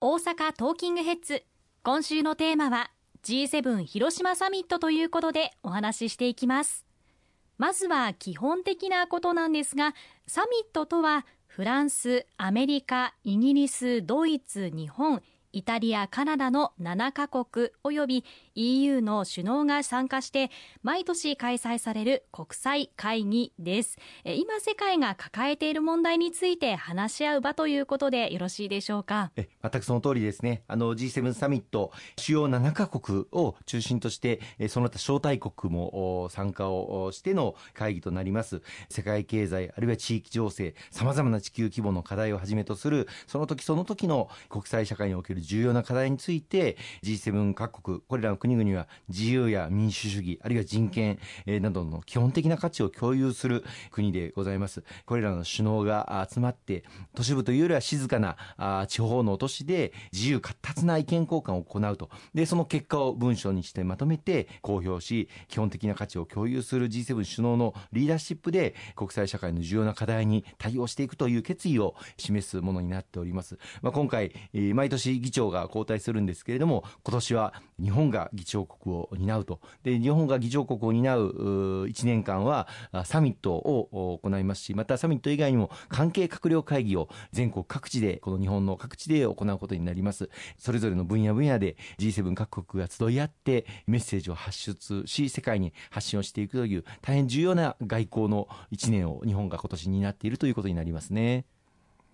大阪トーキングヘッズ。今週のテーマは G7 広島サミットということでお話ししていきます。まずは基本的なことなんですがサミットとはフランス、アメリカ、イギリス、ドイツ、日本イタリア、カナダの7カ国及び EU の首脳が参加して毎年開催される国際会議です。今世界が抱えている問題について話し合う場ということでよろしいでしょうか？え全くその通りですね。あの G7 サミット主要7カ国を中心としてその他招待国も参加をしての会議となります。世界経済あるいは地域情勢さまざまな地球規模の課題をはじめとするその時その時の国際社会における重要な課題について G7 各国これらの国々は自由や民主主義あるいは人権などの基本的な価値を共有する国でございます。これらの首脳が集まって都市部というよりは静かな地方の都市で自由闊達な意見交換を行うと。でその結果を文書にしてまとめて公表し基本的な価値を共有する G7 首脳のリーダーシップで国際社会の重要な課題に対応していくという決意を示すものになっております、まあ、今回毎年議長が交代するんですけれども今年は日本が議長国を担うとで日本が議長国を担う1年間はサミットを行いますしまたサミット以外にも関係閣僚会議を全国各地でこの日本の各地で行うことになりますそれぞれの分野分野で G7 各国が集い合ってメッセージを発出し世界に発信をしていくという大変重要な外交の1年を日本が今年担っているということになりますね。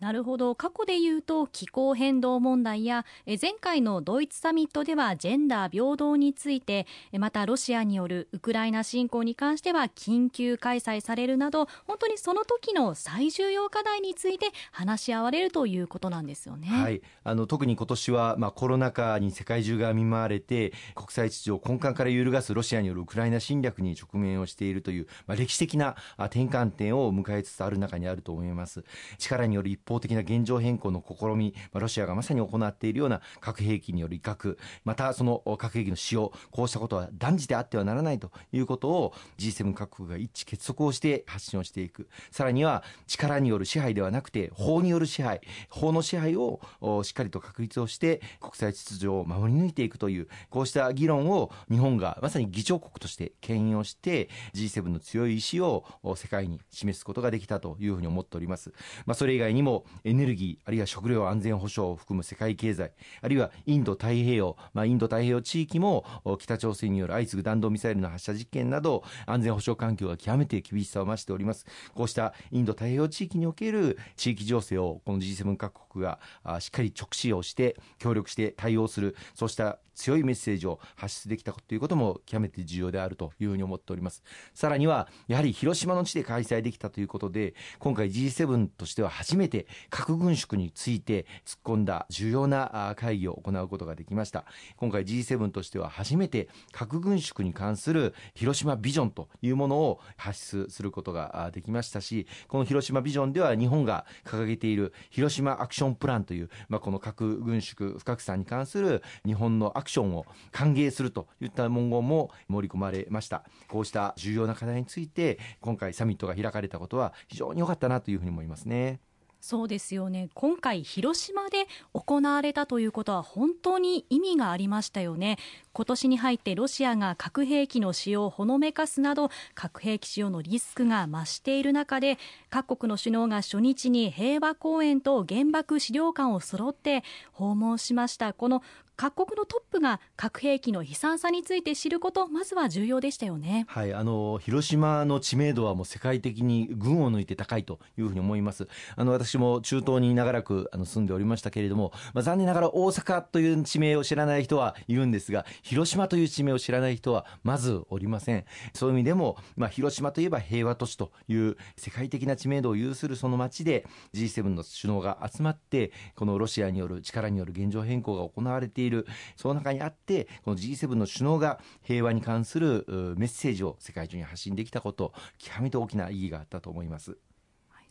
なるほど過去で言うと気候変動問題や前回のドイツサミットではジェンダー平等についてまたロシアによるウクライナ侵攻に関しては緊急開催されるなど本当にその時の最重要課題について話し合われるということなんですよね。はい、あの特に今年は、まあ、コロナ禍に世界中が見舞われて国際秩序を根幹から揺るがすロシアによるウクライナ侵略に直面をしているという、まあ、歴史的な転換点を迎えつつある中にあると思います。力による一方的な現状変更の試み、まあ、ロシアがまさに行っているような核兵器による威嚇、またその核兵器の使用、こうしたことは断じてあってはならないということを G7 各国が一致結束をして発信をしていく。さらには力による支配ではなくて法による支配、法の支配をしっかりと確立をして国際秩序を守り抜いていくという、こうした議論を日本がまさに議長国として牽引をして G7 の強い意志を世界に示すことができたというふうに思っております。まあ、それ以外にもエネルギーあるいは食料安全保障を含む世界経済あるいはインド太平洋、まあ、インド太平洋地域も北朝鮮による相次ぐ弾道ミサイルの発射実験など安全保障環境が極めて厳しさを増しております。こうしたインド太平洋地域における地域情勢をこの G7 各国がしっかり直視をして協力して対応するそうした強いメッセージを発出できたということも極めて重要であるというふうに思っております。さらにはやはり広島の地で開催できたということで今回 G7 としては初めて核軍縮について突っ込んだ重要な会議を行うことができました今回 G7 としては初めて核軍縮に関する広島ビジョンというものを発出することができましたしこの広島ビジョンでは日本が掲げている広島アクションプランという、まあ、この核軍縮不拡散に関する日本のアクションを歓迎するといった文言も盛り込まれましたこうした重要な課題について今回サミットが開かれたことは非常に良かったなというふうに思いますね。そうですよね。今回広島で行われたということは本当に意味がありましたよね。今年に入ってロシアが核兵器の使用をほのめかすなど核兵器使用のリスクが増している中で各国の首脳が初日に平和公園と原爆資料館を揃って訪問しました。この各国のトップが核兵器の悲惨さについて知ることまずは重要でしたよね、はい、あの広島の知名度はもう世界的に群を抜いて高いというふうに思います。あの私も中東に長らくあの住んでおりましたけれども、まあ、残念ながら大阪という地名を知らない人はいるんですが広島という地名を知らない人はまずおりませんそういう意味でも、まあ、広島といえば平和都市という世界的な知名度を有するその街で G7 の首脳が集まってこのロシアによる力による現状変更が行われているその中にあってこの G7 の首脳が平和に関するメッセージを世界中に発信できたこと極めて大きな意義があったと思います。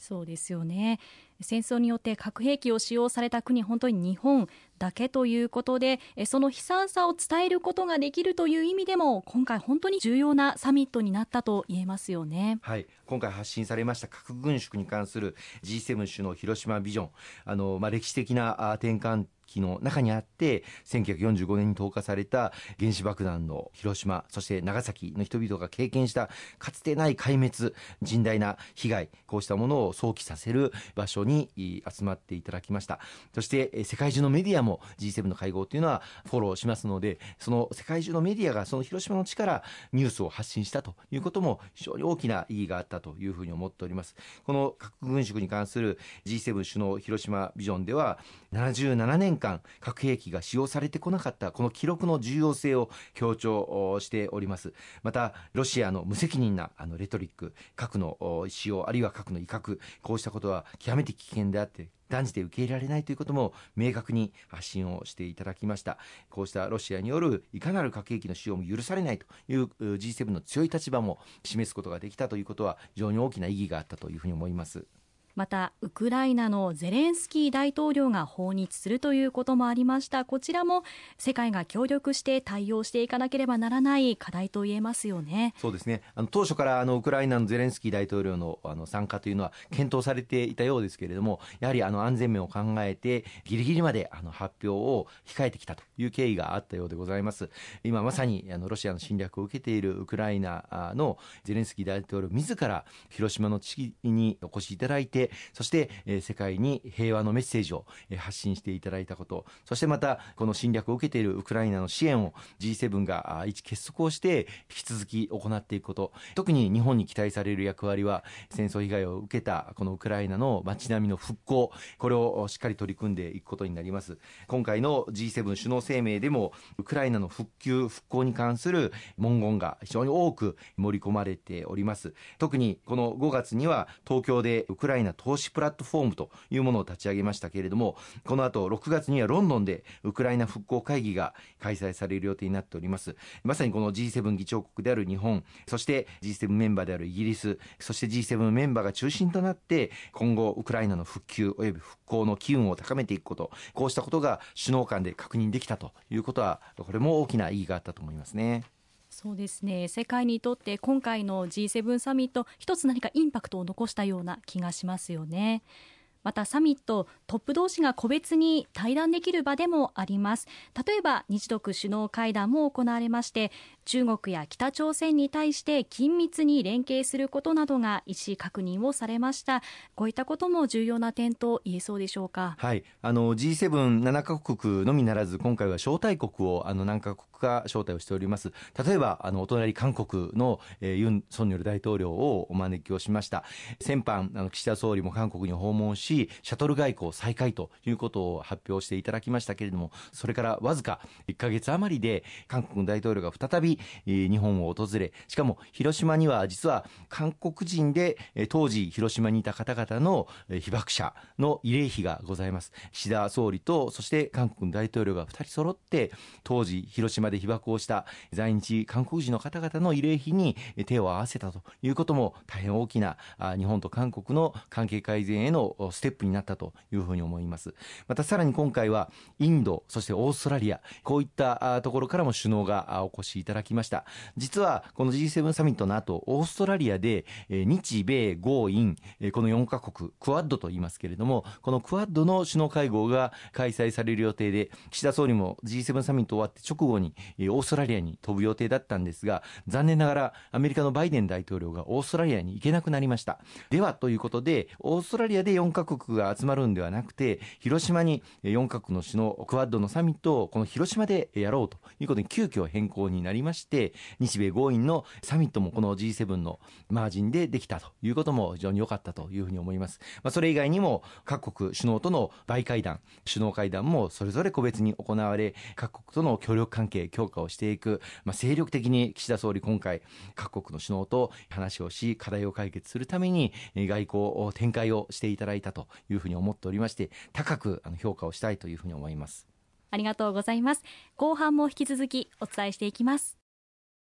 そうですよね。戦争によって核兵器を使用された国本当に日本だけということでその悲惨さを伝えることができるという意味でも今回本当に重要なサミットになったと言えますよね。はい。今回発信されました核軍縮に関する G7 首脳広島ビジョン。あの、まあ、歴史的な転換域の中にあって1945年に投下された原子爆弾の広島そして長崎の人々が経験したかつてない壊滅甚大な被害こうしたものを想起させる場所に集まっていただきました。そして世界中のメディアも G7 の会合というのはフォローしますのでその世界中のメディアがその広島の地からニュースを発信したということも非常に大きな意義があったというふうに思っております。この核軍縮に関する G7 首脳広島ビジョンでは77年間核兵器が使用されてこなかったこの記録の重要性を強調しております。またロシアの無責任なあのレトリック核の使用あるいは核の威嚇こうしたことは極めて危険であって断じて受け入れられないということも明確に発信をしていただきました。こうしたロシアによるいかなる核兵器の使用も許されないという G7 の強い立場も示すことができたということは非常に大きな意義があったというふうに思います。またウクライナのゼレンスキー大統領が訪日するということもありました。こちらも世界が協力して対応していかなければならない課題と言えますよね。そうですね。あの当初からあのウクライナのゼレンスキー大統領のあの参加というのは検討されていたようですけれどもやはりあの安全面を考えてギリギリまであの発表を控えてきたという経緯があったようでございます。今まさにあのロシアの侵略を受けているウクライナのゼレンスキー大統領自ら広島の地域にお越しいただいてそして、えー、世界に平和のメッセージを、えー、発信していただいたこと、そしてまた、この侵略を受けているウクライナの支援を G7 が一結束をして引き続き行っていくこと、特に日本に期待される役割は、戦争被害を受けたこのウクライナの街並みの復興、これをしっかり取り組んでいくことになります。今回の G7 首脳声明でも、ウクライナの復旧、復興に関する文言が非常に多く盛り込まれております。特にこの5月には東京でウクライナ投資プラットフォームというものを立ち上げましたけれどもこの後6月にはロンドンでウクライナ復興会議が開催される予定になっておりますまさにこの G7 議長国である日本そして G7 メンバーであるイギリスそして G7 メンバーが中心となって今後ウクライナの復旧及び復興の機運を高めていくことこうしたことが首脳間で確認できたということはこれも大きな意義があったと思いますね。そうですね世界にとって今回の G7 サミット一つ何かインパクトを残したような気がしますよね。またサミットトップ同士が個別に対談できる場でもあります例えば日独首脳会談も行われまして中国や北朝鮮に対して緊密に連携することなどが意思確認をされました。こういったことも重要な点と言えそうでしょうか？はい。あの G77 カ国のみならず今回は招待国をあの何カ国か招待をしております。例えばあのお隣韓国の、えー、ユン・ソンニョル大統領をお招きをしました。先般あの岸田総理も韓国に訪問しシャトル外交再開ということを発表していただきましたけれどもそれからわずか1か月余りで韓国の大統領が再び日本を訪れしかも広島には実は韓国人で当時広島にいた方々の被爆者の慰霊碑がございます。岸田総理とそして韓国の大統領が2人揃って当時広島で被爆をした在日韓国人の方々の慰霊碑に手を合わせたということも大変大きな日本と韓国の関係改善へのステップになったというふうに思います。またさらに今回はインドそしてオーストラリアこういったところからも首脳がお越しいただきました。実はこの G7 サミットの後オーストラリアで日米豪印この4カ国クアッドと言いますけれどもこのクアッドの首脳会合が開催される予定で岸田総理も G7 サミット終わって直後にオーストラリアに飛ぶ予定だったんですが残念ながらアメリカのバイデン大統領がオーストラリアに行けなくなりました。ではということでオーストラリアで4カ国が集まるんではなくて広島に4カ国の首脳クアッドのサミットをこの広島でやろうということに急遽変更になりました。して日米豪印のサミットもこの G7 のマージンでできたということも非常に良かったというふうに思います、まあ、それ以外にも各国首脳とのバ会談首脳会談もそれぞれ個別に行われ各国との協力関係強化をしていく、まあ、精力的に岸田総理今回各国の首脳と話をし課題を解決するために外交を展開をしていただいたというふうに思っておりまして高く評価をしたいというふうに思います。ありがとうございます。後半も引き続きお伝えしていきます。